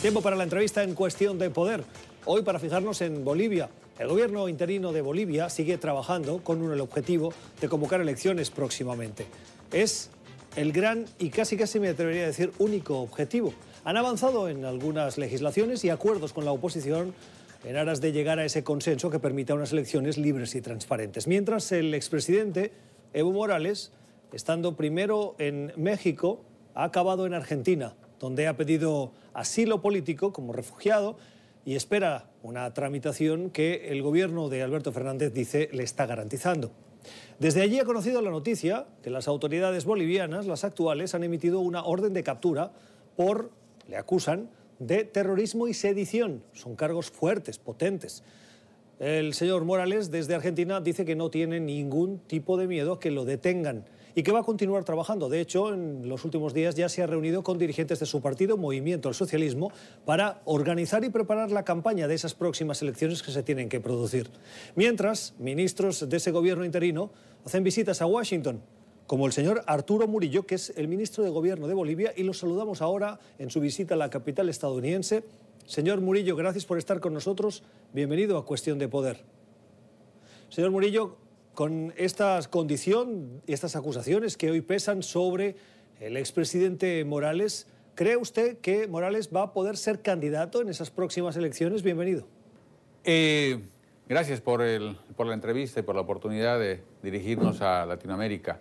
Tiempo para la entrevista en cuestión de poder. Hoy para fijarnos en Bolivia. El gobierno interino de Bolivia sigue trabajando con el objetivo de convocar elecciones próximamente. Es el gran y casi casi me atrevería a decir único objetivo. Han avanzado en algunas legislaciones y acuerdos con la oposición en aras de llegar a ese consenso que permita unas elecciones libres y transparentes. Mientras el expresidente Evo Morales, estando primero en México, ha acabado en Argentina donde ha pedido asilo político como refugiado y espera una tramitación que el gobierno de Alberto Fernández dice le está garantizando. Desde allí ha conocido la noticia que las autoridades bolivianas, las actuales, han emitido una orden de captura por, le acusan, de terrorismo y sedición. Son cargos fuertes, potentes. El señor Morales desde Argentina dice que no tiene ningún tipo de miedo que lo detengan y que va a continuar trabajando. De hecho, en los últimos días ya se ha reunido con dirigentes de su partido, Movimiento al Socialismo, para organizar y preparar la campaña de esas próximas elecciones que se tienen que producir. Mientras, ministros de ese gobierno interino hacen visitas a Washington, como el señor Arturo Murillo, que es el ministro de Gobierno de Bolivia, y lo saludamos ahora en su visita a la capital estadounidense. Señor Murillo, gracias por estar con nosotros. Bienvenido a Cuestión de Poder. Señor Murillo, con esta condición estas acusaciones que hoy pesan sobre el expresidente Morales, ¿cree usted que Morales va a poder ser candidato en esas próximas elecciones? Bienvenido. Eh, gracias por, la entrevista y por la oportunidad de dirigirnos a Latinoamérica.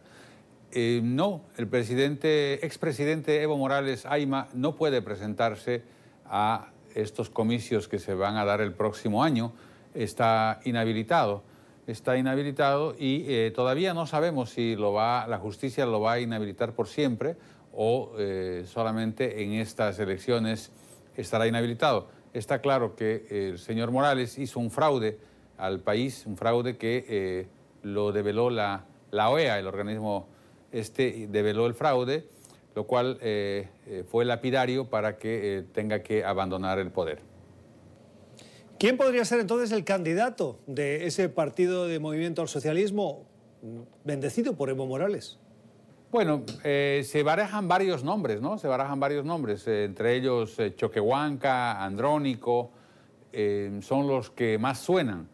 Eh, no, el presidente, expresidente Evo Morales Aima no puede presentarse a estos comicios que se van a dar el próximo año. Está inhabilitado está inhabilitado y eh, todavía no sabemos si lo va, la justicia lo va a inhabilitar por siempre o eh, solamente en estas elecciones estará inhabilitado. Está claro que el señor Morales hizo un fraude al país, un fraude que eh, lo develó la, la, OEA, el organismo este develó el fraude, lo cual fue lapidario para que tenga que abandonar el poder. ¿Quién podría ser entonces el candidato de ese partido de movimiento al socialismo bendecido por Evo Morales? Bueno, eh, se barajan varios nombres, ¿no? Se barajan varios nombres, eh, entre ellos eh, Choquehuanca, Andrónico, son los que más suenan.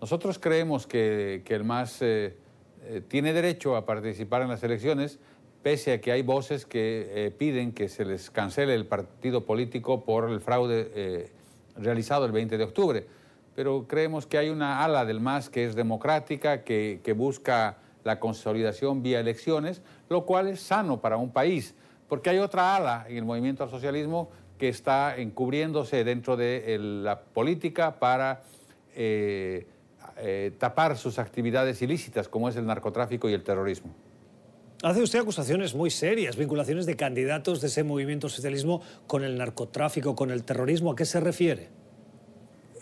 nosotros creemos que, que el más tiene derecho a participar en las elecciones, pese a que hay voces que piden que se les cancele el partido político por el fraude realizado el 20 de octubre. Pero creemos que hay una ala del MAS que es democrática, que, busca la consolidación vía elecciones, lo cual es sano para un país, porque hay otra ala en el movimiento al socialismo que está encubriéndose dentro de la política para eh, eh, tapar sus actividades ilícitas, como es el narcotráfico y el terrorismo. Hace usted acusaciones muy serias, vinculaciones de candidatos de ese movimiento socialismo con el narcotráfico, con el terrorismo. ¿A qué se refiere?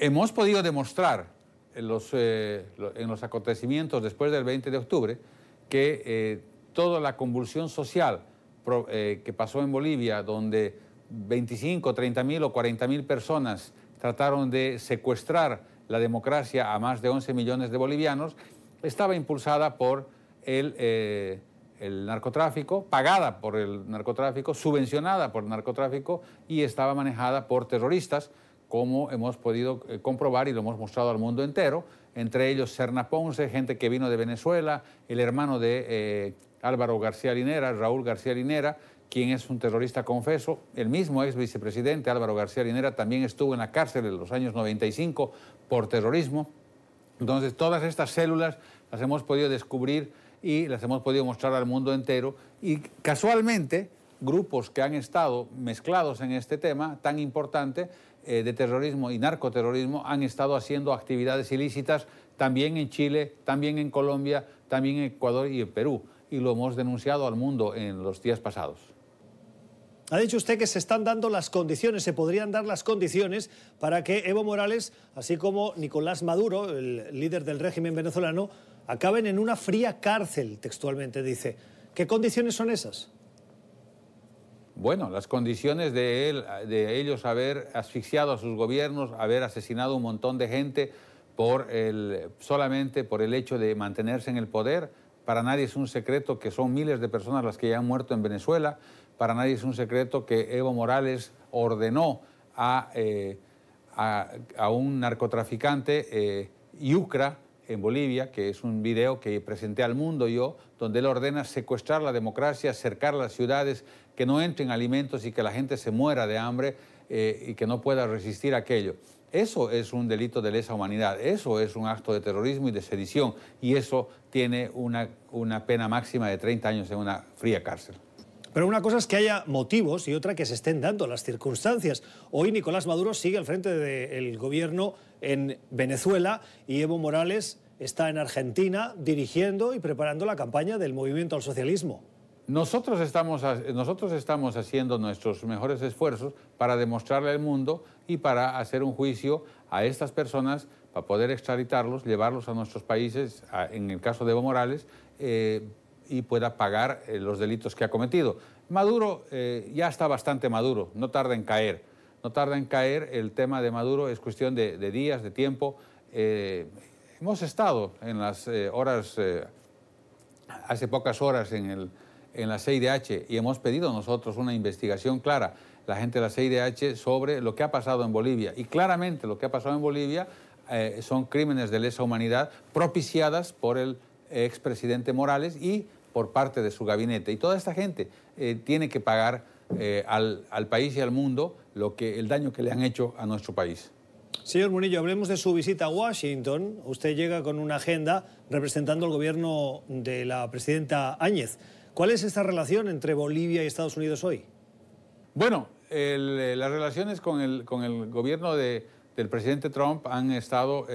Hemos podido demostrar en los, eh, acontecimientos después del 20 de octubre que eh, toda la convulsión social eh, que pasó en Bolivia, donde 25, 30 mil o 40 mil personas trataron de secuestrar la democracia a más de 11 millones de bolivianos, estaba impulsada por el el narcotráfico, pagada por el narcotráfico, subvencionada por el narcotráfico y estaba manejada por terroristas, como hemos podido eh, comprobar y lo hemos mostrado al mundo entero, entre ellos Serna Ponce, gente que vino de Venezuela, el hermano de eh, Álvaro García Linera, Raúl García Linera, quien es un terrorista confeso, el mismo ex vicepresidente Álvaro García Linera también estuvo en la cárcel en los años 95 por terrorismo. Entonces, todas estas células las hemos podido descubrir y las hemos podido mostrar al mundo entero. Y casualmente, grupos que han estado mezclados en este tema tan importante eh, de terrorismo y narcoterrorismo han estado haciendo actividades ilícitas también en Chile, también en Colombia, también en Ecuador y en Perú. Y lo hemos denunciado al mundo en los días pasados. Ha dicho usted que se están dando las condiciones, se podrían dar las condiciones para que Evo Morales, así como Nicolás Maduro, el líder del régimen venezolano, acaben en una fría cárcel, textualmente dice. ¿Qué condiciones son esas? Bueno, las condiciones de, él, de ellos haber asfixiado a sus gobiernos, haber asesinado un montón de gente por el, solamente por el hecho de mantenerse en el poder. Para nadie es un secreto que son miles de personas las que ya han muerto en Venezuela. para nadie es un secreto que Evo Morales ordenó a, a, un narcotraficante, Yucra, en Bolivia, que es un video que presenté al mundo yo, donde él ordena secuestrar la democracia, cercar las ciudades, que no entren alimentos y que la gente se muera de hambre eh, y que no pueda resistir aquello. Eso es un delito de lesa humanidad, eso es un acto de terrorismo y de sedición y eso tiene una, una pena máxima de 30 años en una fría cárcel. Pero una cosa es que haya motivos y otra que se estén dando las circunstancias. Hoy Nicolás Maduro sigue al frente del gobierno en Venezuela y Evo Morales está en Argentina dirigiendo y preparando la campaña del movimiento al socialismo. Nosotros estamos, nosotros estamos haciendo nuestros mejores esfuerzos para demostrarle al mundo y para hacer un juicio a estas personas, para poder extraditarlos, llevarlos a nuestros países, en el caso de Evo Morales, eh, y pueda pagar eh, los delitos que ha cometido. Maduro eh, ya está bastante maduro, no tarda en caer. No tarda en caer, el tema de Maduro es cuestión de, días, de tiempo. Hemos estado en las horas, hace pocas horas en, el, en la CIDH y hemos pedido nosotros una investigación clara, la gente de la CIDH, sobre lo que ha pasado en Bolivia. Y claramente lo que ha pasado en Bolivia son crímenes de lesa humanidad propiciadas por el expresidente Morales y por parte de su gabinete. Y toda esta gente eh, tiene que pagar eh, al, país y al mundo lo que, el daño que le han hecho a nuestro país. Señor Munillo, hablemos de su visita a Washington. Usted llega con una agenda representando al gobierno de la presidenta Áñez. ¿Cuál es esta relación entre Bolivia y Estados Unidos hoy? Bueno, eh, las relaciones con el, con el gobierno de, del presidente Trump han estado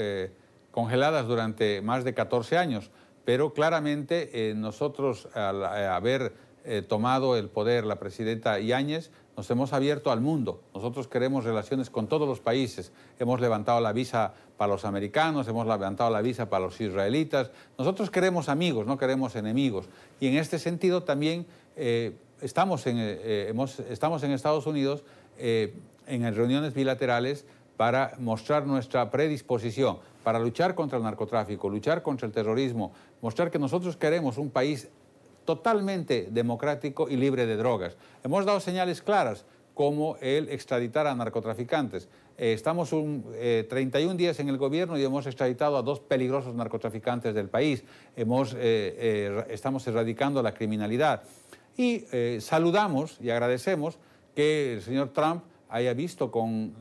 congeladas durante más de 14 años pero claramente eh, nosotros al eh, haber eh, tomado el poder la presidenta Yáñez, nos hemos abierto al mundo. Nosotros queremos relaciones con todos los países. Hemos levantado la visa para los americanos, hemos levantado la visa para los israelitas. Nosotros queremos amigos, no queremos enemigos. Y en este sentido también estamos, en, estamos en Estados Unidos en reuniones bilaterales para mostrar nuestra predisposición para luchar contra el narcotráfico, luchar contra el terrorismo, mostrar que nosotros queremos un país totalmente democrático y libre de drogas. Hemos dado señales claras como el extraditar a narcotraficantes. Eh, estamos un, 31 eh, días en el gobierno y hemos extraditado a dos peligrosos narcotraficantes del país. Hemos, eh, estamos erradicando la criminalidad. Y saludamos y agradecemos que el señor Trump haya visto con,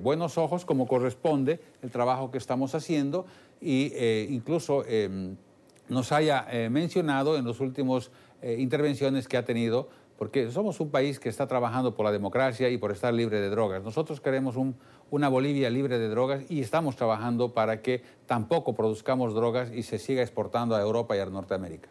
buenos ojos como corresponde el trabajo que estamos haciendo eh, incluso em, nos haya eh, mencionado en las últimas eh, intervenciones que ha tenido, porque somos un país que está trabajando por la democracia y por estar libre de drogas. Nosotros queremos una Bolivia libre de drogas y estamos trabajando para que tampoco produzcamos drogas y se siga exportando a Europa y a Norteamérica.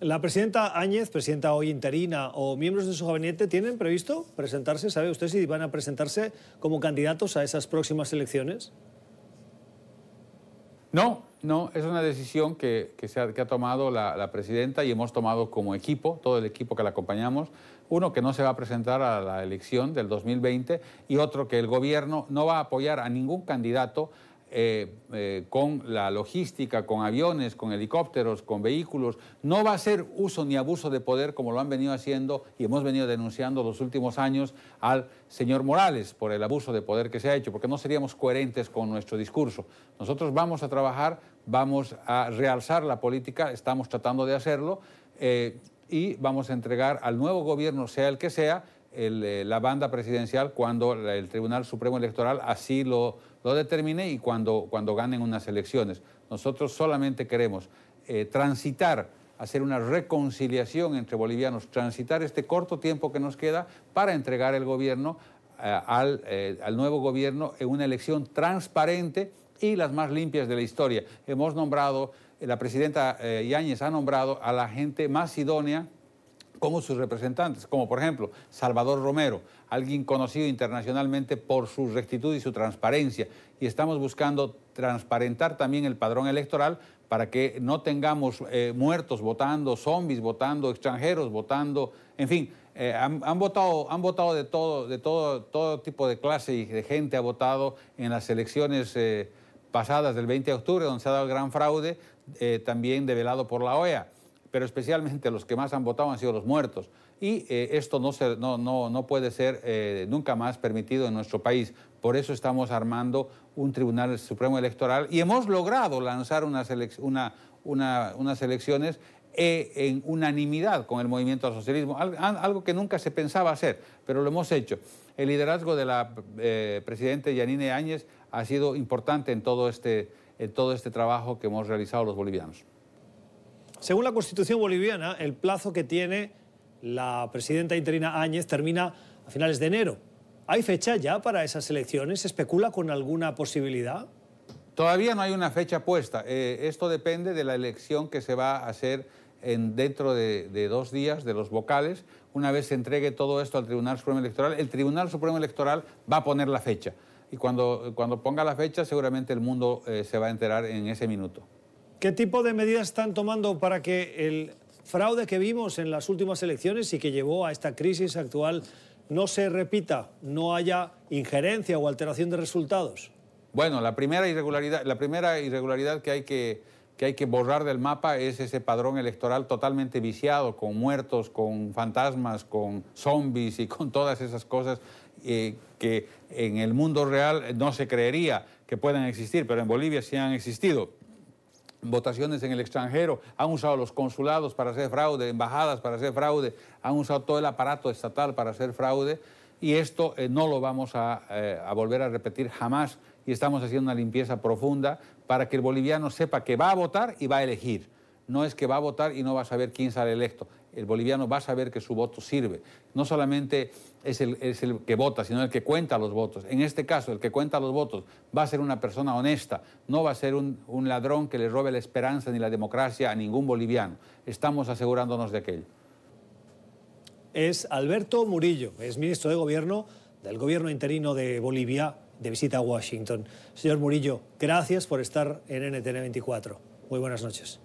La presidenta Áñez, presidenta hoy interina, o miembros de su gabinete, ¿tienen previsto presentarse? ¿Sabe usted si van a presentarse como candidatos a esas próximas elecciones? No, no, es una decisión que, se ha, tomado la, presidenta y hemos tomado como equipo, todo el equipo que la acompañamos, uno que no se va a presentar a la elección del 2020 y otro que el gobierno no va a apoyar a ningún candidato eh, eh, con la logística, con aviones, con helicópteros, con vehículos. No va a ser uso ni abuso de poder como lo han venido haciendo y hemos venido denunciando los últimos años al señor Morales por el abuso de poder que se ha hecho, porque no seríamos coherentes con nuestro discurso. Nosotros vamos a trabajar, vamos a realzar la política, estamos tratando de hacerlo eh, y vamos a entregar al nuevo gobierno, sea el que sea, la banda presidencial cuando el Tribunal Supremo Electoral así lo lo determine y cuando, cuando ganen unas elecciones. Nosotros solamente queremos eh, transitar, hacer una reconciliación entre bolivianos, transitar este corto tiempo que nos queda para entregar el gobierno eh, al, eh, al nuevo gobierno en una elección transparente y las más limpias de la historia. Hemos nombrado, la presidenta Yáñez ha nombrado a la gente más idónea como sus representantes, como por ejemplo Salvador Romero, alguien conocido internacionalmente por su rectitud y su transparencia. Y estamos buscando transparentar también el padrón electoral para que no tengamos eh, muertos votando, zombies votando, extranjeros votando, en fin, eh, han, votado, han votado de todo, de todo, tipo de clase y de gente ha votado en las elecciones eh, pasadas del 20 de octubre, donde se ha dado el gran fraude, también develado por la OEA pero especialmente los que más han votado han sido los muertos. Y eh, esto no, puede ser eh, nunca más permitido en nuestro país. Por eso estamos armando un Tribunal Supremo Electoral y hemos logrado lanzar unas, una, una, elecciones eh, en unanimidad con el movimiento al socialismo, algo que nunca se pensaba hacer, pero lo hemos hecho. El liderazgo de la presidenta Yanine Áñez ha sido importante este, en todo este trabajo que hemos realizado los bolivianos. Según la Constitución boliviana, el plazo que tiene la presidenta interina Áñez termina a finales de enero. ¿Hay fecha ya para esas elecciones? ¿Se especula con alguna posibilidad? Todavía no hay una fecha puesta. Eh, esto depende de la elección que se va a hacer en, dentro de, dos días de los vocales. Una vez se entregue todo esto al Tribunal Supremo Electoral, el Tribunal Supremo Electoral va a poner la fecha. Y cuando, cuando ponga la fecha, seguramente el mundo eh, se va a enterar en ese minuto. ¿Qué tipo de medidas están tomando para que el fraude que vimos en las últimas elecciones y que llevó a esta crisis actual no se repita, no haya injerencia o alteración de resultados? Bueno, la primera irregularidad, la primera irregularidad que hay que, que hay que borrar del mapa es ese padrón electoral totalmente viciado, con muertos, con fantasmas, con zombies y con todas esas cosas eh, que en el mundo real no se creería que puedan existir, pero en Bolivia sí han existido votaciones en el extranjero, han usado los consulados para hacer fraude, embajadas para hacer fraude, han usado todo el aparato estatal para hacer fraude y esto eh, no lo vamos eh, a, volver a repetir jamás y estamos haciendo una limpieza profunda para que el boliviano sepa que va a votar y va a elegir. No es que va a votar y no va a saber quién sale electo. El boliviano va a saber que su voto sirve. No solamente es el, que vota, sino el que cuenta los votos. En este caso, el que cuenta los votos va a ser una persona honesta, no va a ser un, un ladrón que le robe la esperanza ni la democracia a ningún boliviano. Estamos asegurándonos de aquello es Alberto Murillo, es ministro de Gobierno del Gobierno interino de Bolivia de visita a Washington. Señor Murillo, gracias por estar en NTN 24. Muy buenas noches.